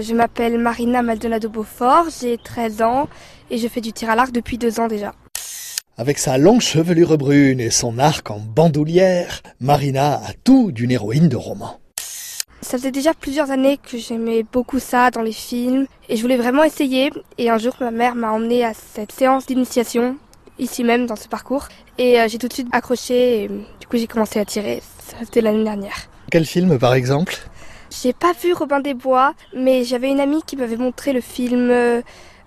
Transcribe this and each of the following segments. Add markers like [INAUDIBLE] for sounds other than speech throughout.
Je m'appelle Marina Maldonado Beaufort, j'ai 13 ans et je fais du tir à l'arc depuis deux ans déjà. Avec sa longue chevelure brune et son arc en bandoulière, Marina a tout d'une héroïne de roman. Ça faisait déjà plusieurs années que j'aimais beaucoup ça dans les films et je voulais vraiment essayer. Et un jour, ma mère m'a emmenée à cette séance d'initiation, ici même dans ce parcours. Et euh, j'ai tout de suite accroché et du coup j'ai commencé à tirer. C'était l'année dernière. Quel film par exemple? J'ai pas vu Robin des Bois, mais j'avais une amie qui m'avait montré le film euh,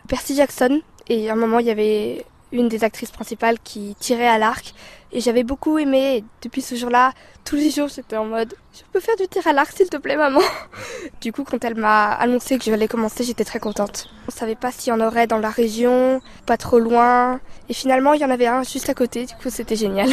Percy Jackson. Et à un moment, il y avait une des actrices principales qui tirait à l'arc. Et j'avais beaucoup aimé. Et depuis ce jour-là, tous les jours, j'étais en mode Je peux faire du tir à l'arc, s'il te plaît, maman? [LAUGHS] Du coup, quand elle m'a annoncé que je allais commencer, j'étais très contente. On savait pas s'il y en aurait dans la région, pas trop loin. Et finalement, il y en avait un juste à côté. Du coup, c'était génial.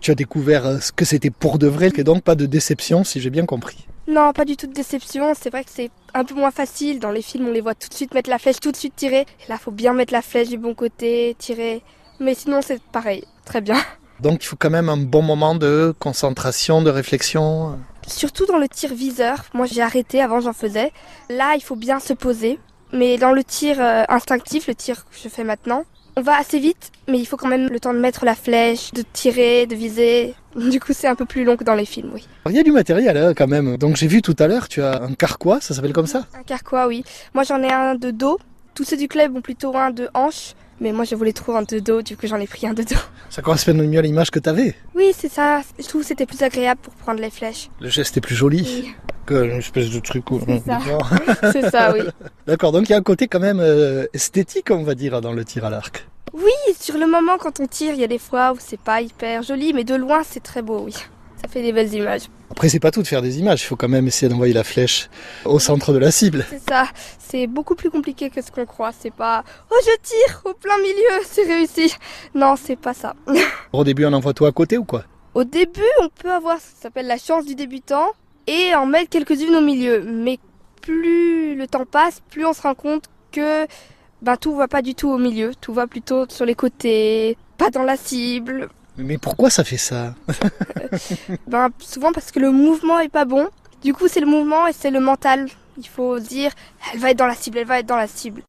Tu as découvert euh, ce que c'était pour de vrai, donc pas de déception, si j'ai bien compris. Non, pas du tout de déception. C'est vrai que c'est un peu moins facile. Dans les films, on les voit tout de suite mettre la flèche, tout de suite tirer. Et là, faut bien mettre la flèche du bon côté, tirer. Mais sinon, c'est pareil. Très bien. [LAUGHS] Donc il faut quand même un bon moment de concentration, de réflexion. Surtout dans le tir viseur. Moi, j'ai arrêté. Avant, j'en faisais. Là, il faut bien se poser. Mais dans le tir euh, instinctif, le tir que je fais maintenant, on va assez vite, mais il faut quand même le temps de mettre la flèche, de tirer, de viser. [LAUGHS] Du coup, c'est un peu plus long que dans les films, oui. Il y a du matériel hein, quand même. Donc j'ai vu tout à l'heure, tu as un carquois, ça s'appelle comme ça Un carquois, oui. Moi, j'en ai un de dos. Tous ceux du club ont plutôt un de hanche. Mais moi, je voulais trop un de dos, du coup, j'en ai pris un de dos. [LAUGHS] Ça correspond mieux à l'image que tu avais. Oui, c'est ça. Je trouve que c'était plus agréable pour prendre les flèches. Le geste est plus joli Oui. que une espèce de truc. C'est ça. [LAUGHS] c'est ça, oui. [LAUGHS] D'accord, donc il y a un côté quand même euh, esthétique, on va dire, dans le tir à l'arc. Oui, sur le moment, quand on tire, il y a des fois où c'est pas hyper joli, mais de loin, c'est très beau, oui. Ça fait des belles images. Après, c'est pas tout de faire des images, il faut quand même essayer d'envoyer la flèche au centre de la cible. C'est ça. C'est beaucoup plus compliqué que ce qu'on croit. C'est pas oh je tire au plein milieu, c'est réussi. Non, c'est pas ça. [LAUGHS] Au début, on envoie tout à côté ou quoi? Au début, on peut avoir ce qui s'appelle la chance du débutant et en mettre quelques-unes au milieu. Mais plus le temps passe, plus on se rend compte que ben, tout va pas du tout au milieu. Tout va plutôt sur les côtés, pas dans la cible. Mais pourquoi ça fait ça [LAUGHS] Ben, souvent parce que le mouvement est pas bon. Du coup, c'est le mouvement et c'est le mental. Il faut dire, elle va être dans la cible, elle va être dans la cible.